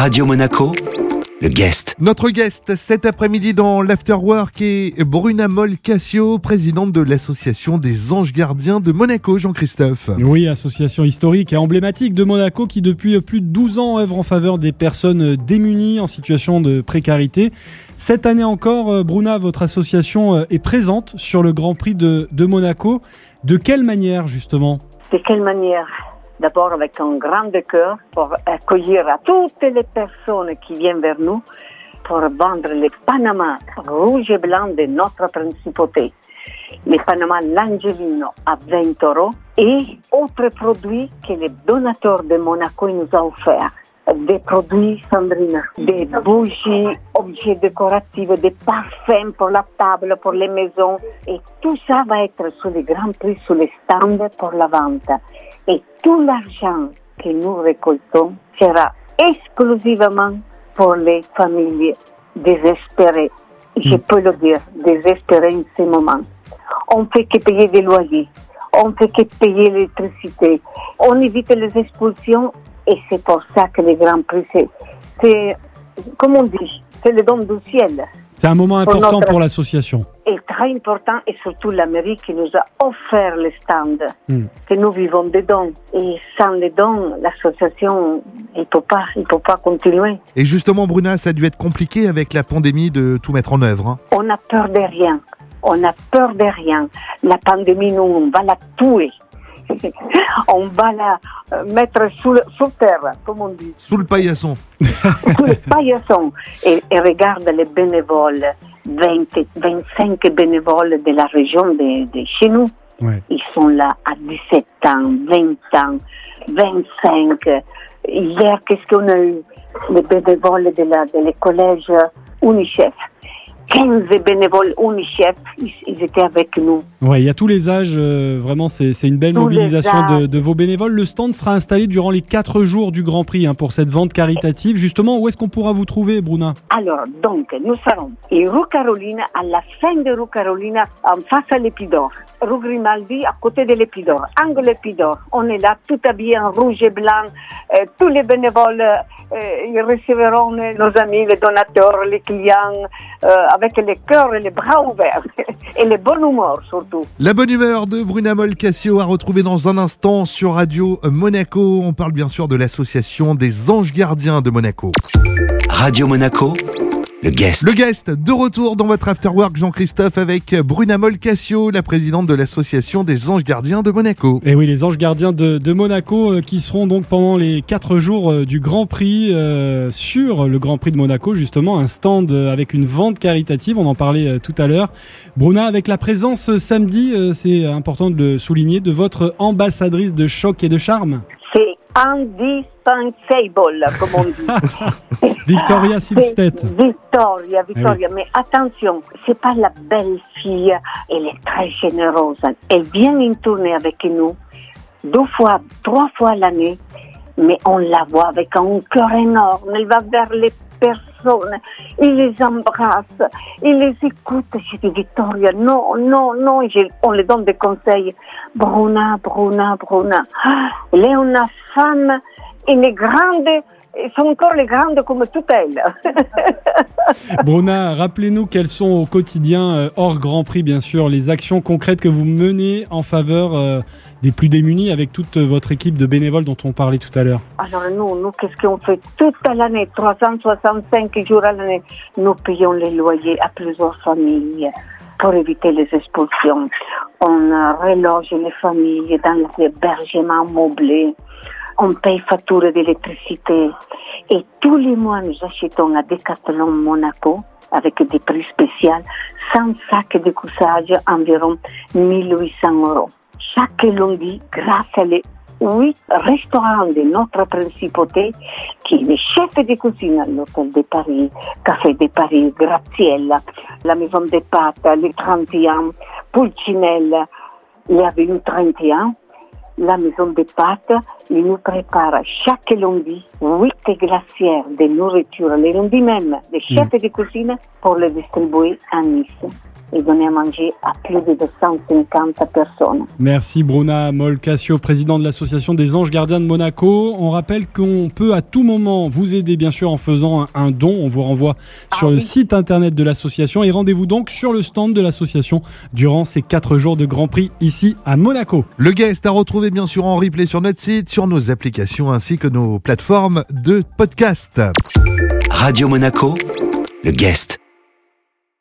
Radio Monaco, le guest. Notre guest cet après-midi dans l'Afterwork est Bruna Moll Cassio, présidente de l'association des Anges Gardiens de Monaco, Jean-Christophe. Oui, association historique et emblématique de Monaco qui depuis plus de 12 ans œuvre en faveur des personnes démunies en situation de précarité. Cette année encore, euh, Bruna, votre association euh, est présente sur le Grand Prix de, de Monaco. De quelle manière justement? De quelle manière? D'abord avec un grand cœur pour accueillir à toutes les personnes qui viennent vers nous pour vendre les Panama rouge et blanc de notre principauté. Les Panama L'Angelino à 20 euros et autres produits que les donateurs de Monaco nous ont offerts des produits Sandrine, des bougies, objets décoratifs, des parfums pour la table, pour les maisons. Et tout ça va être sur les grands prix, sur les stands pour la vente. Et tout l'argent que nous récoltons sera exclusivement pour les familles désespérées. Je peux le dire, désespérées en ce moment. On fait que payer des loyers, on fait que payer l'électricité, on évite les expulsions et c'est pour ça que les Grands Prix, c'est, comme on dit, c'est le don du ciel. C'est un moment important pour, notre... pour l'association. Et très important, et surtout l'Amérique qui nous a offert le stand, mm. que nous vivons dedans. Et sans les dons, l'association, il ne peut, pas, il peut pas continuer. Et justement, Bruna, ça a dû être compliqué avec la pandémie de tout mettre en œuvre. Hein. On a peur de rien. On a peur de rien. La pandémie, nous, on va la tuer. on va la mettre sous, le, sous terre, comme on dit. Sous le paillasson. sous le paillasson. Et, et, regarde les bénévoles, 20, 25 bénévoles de la région de, de chez nous. Ouais. Ils sont là à 17 ans, 20 ans, 25. Hier, qu'est-ce qu'on a eu? Les bénévoles de, la, de les collèges UNICEF. 15 bénévoles UNICEF, ils, ils, étaient avec nous. Ouais, il y a tous les âges, euh, vraiment, c'est une belle tous mobilisation de, de, vos bénévoles. Le stand sera installé durant les 4 jours du Grand Prix hein, pour cette vente caritative. Justement, où est-ce qu'on pourra vous trouver, Bruna? Alors, donc, nous serons à rue Carolina, à la fin de rue Carolina, en face à l'Épidore. Rue Grimaldi, à côté de l'Épidore, angle l'Épidore. On est là, tout habillé en rouge et blanc. Euh, tous les bénévoles, euh, ils recevront nos amis, les donateurs, les clients, avec les cœurs et les bras ouverts et le bon humeur surtout. La bonne humeur de Bruna Moll Cassio à retrouver dans un instant sur Radio Monaco. On parle bien sûr de l'association des Anges Gardiens de Monaco. Radio Monaco, le guest. Le guest de retour dans votre afterwork Jean-Christophe avec Bruna Moll Cassio, la présidente de l'association des Anges Gardiens de Monaco. Et oui, les Anges Gardiens de, de Monaco euh, qui seront donc pendant les 4 jours euh, du Grand Prix euh, sur le Grand Prix de Monaco, justement un stand euh, avec une vente caritative, on en parlait euh, tout à l'heure. Bruna, avec la présence euh, samedi, c'est important de le souligner, de votre ambassadrice de choc et de charme. Indispensable, comme on dit. Victoria Silvstedt. Victoria, Victoria. Oui. Mais attention, c'est pas la belle fille. Elle est très généreuse. Elle vient une tournée avec nous deux fois, trois fois l'année. Mais on la voit avec un cœur énorme. Elle va vers les personnes. Il les embrasse. Il les écoute. Je dis, Victoria, non, non, non. On lui donne des conseils. Bruna, Bruna, Bruna. Elle est une femme, est grande sont encore les grandes comme toutes elles. Bruna, rappelez-nous quelles sont au quotidien, euh, hors Grand Prix bien sûr, les actions concrètes que vous menez en faveur euh, des plus démunis avec toute votre équipe de bénévoles dont on parlait tout à l'heure. Alors nous, nous qu'est-ce qu'on fait toute l'année, 365 jours à l'année, nous payons les loyers à plusieurs familles pour éviter les expulsions. On reloge les familles dans l'hébergement meublé on paye facture d'électricité. Et tous les mois, nous achetons à Decathlon Monaco, avec des prix spéciaux, 100 sacs de couchage, environ 1800 euros. Chaque lundi, grâce à les huit restaurants de notre principauté, qui est le chef de cuisine à l'hôtel de Paris, Café de Paris, Graziella, la maison des pâtes, les 31, Pulcinella, l'avenue 31, la maison des pâtes il nous prépare chaque lundi huit glacières de nourriture, le lundi même, les chefs mmh. de cuisine pour les distribuer à Nice. Et donner à manger à plus de 250 personnes. Merci Bruna Molcassio, président de l'association des anges gardiens de Monaco. On rappelle qu'on peut à tout moment vous aider bien sûr en faisant un, don. On vous renvoie sur Ah le oui. site internet de l'association et rendez-vous donc sur le stand de l'association durant ces quatre jours de Grand Prix ici à Monaco. Le guest à retrouver bien sûr en replay sur notre site, sur nos applications ainsi que nos plateformes de podcast. Radio Monaco, le guest.